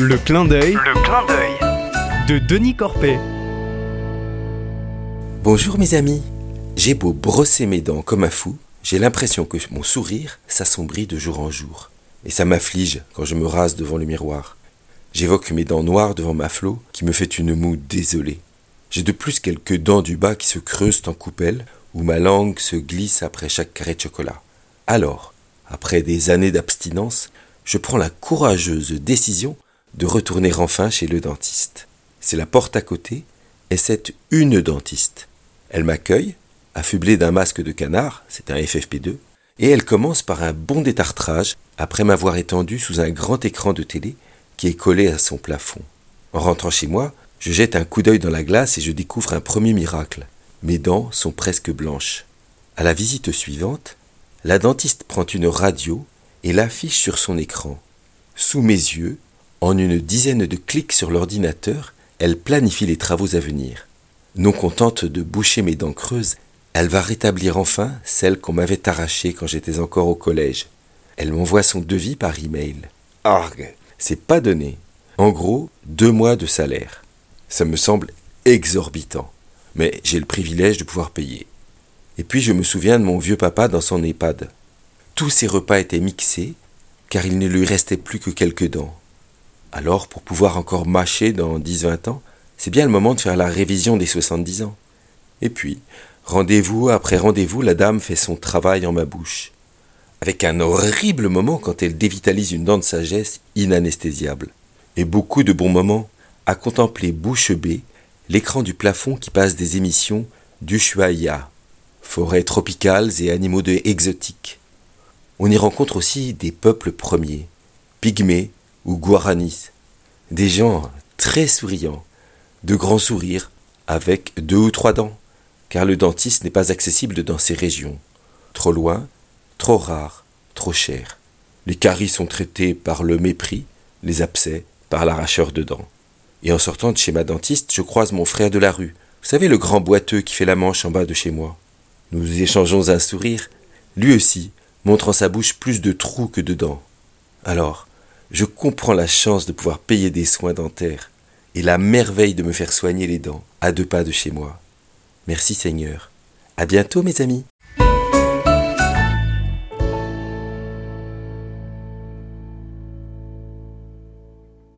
Le clin d'œil Le clin d'œil. de Denis Corpet. Bonjour mes amis. J'ai beau brosser mes dents comme un fou, j'ai l'impression que mon sourire s'assombrit de jour en jour. Et ça m'afflige quand je me rase devant le miroir. J'évoque mes dents noires devant ma flot qui me fait une moue désolée. J'ai de plus quelques dents du bas qui se creusent en coupelle où ma langue se glisse après chaque carré de chocolat. Alors, après des années d'abstinence, je prends la courageuse décision de retourner enfin chez le dentiste. C'est la porte à côté et c'est une dentiste. Elle m'accueille, affublée d'un masque de canard, c'est un FFP2, et elle commence par un bon détartrage après m'avoir étendu sous un grand écran de télé qui est collé à son plafond. En rentrant chez moi, je jette un coup d'œil dans la glace et je découvre un premier miracle. Mes dents sont presque blanches. À la visite suivante, la dentiste prend une radio et l'affiche sur son écran. Sous mes yeux, en une dizaine de clics sur l'ordinateur, elle planifie les travaux à venir. Non contente de boucher mes dents creuses, elle va rétablir enfin celles qu'on m'avait arrachées quand j'étais encore au collège. Elle m'envoie son devis par email. Arg, c'est pas donné. En gros, deux mois de salaire. Ça me semble exorbitant, mais j'ai le privilège de pouvoir payer. Et puis je me souviens de mon vieux papa dans son EHPAD. Tous ses repas étaient mixés, car il ne lui restait plus que quelques dents. Alors, pour pouvoir encore mâcher dans 10-20 ans, c'est bien le moment de faire la révision des 70 ans. Et puis, rendez-vous après rendez-vous, la dame fait son travail en ma bouche. Avec un horrible moment quand elle dévitalise une dent de sagesse inanesthésiable. Et beaucoup de bons moments à contempler bouche bée l'écran du plafond qui passe des émissions d'Ushuaïa, forêts tropicales et animaux de exotiques. On y rencontre aussi des peuples premiers, pygmées ou guaranis, des gens très souriants, de grands sourires, avec deux ou trois dents, car le dentiste n'est pas accessible dans ces régions. Trop loin, trop rare, trop cher. Les caries sont traitées par le mépris, les abcès par l'arracheur de dents. Et en sortant de chez ma dentiste, je croise mon frère de la rue. Vous savez, le grand boiteux qui fait la manche en bas de chez moi. Nous échangeons un sourire, lui aussi, montrant sa bouche plus de trous que de dents. Alors, je comprends la chance de pouvoir payer des soins dentaires et la merveille de me faire soigner les dents à deux pas de chez moi. Merci Seigneur. À bientôt mes amis.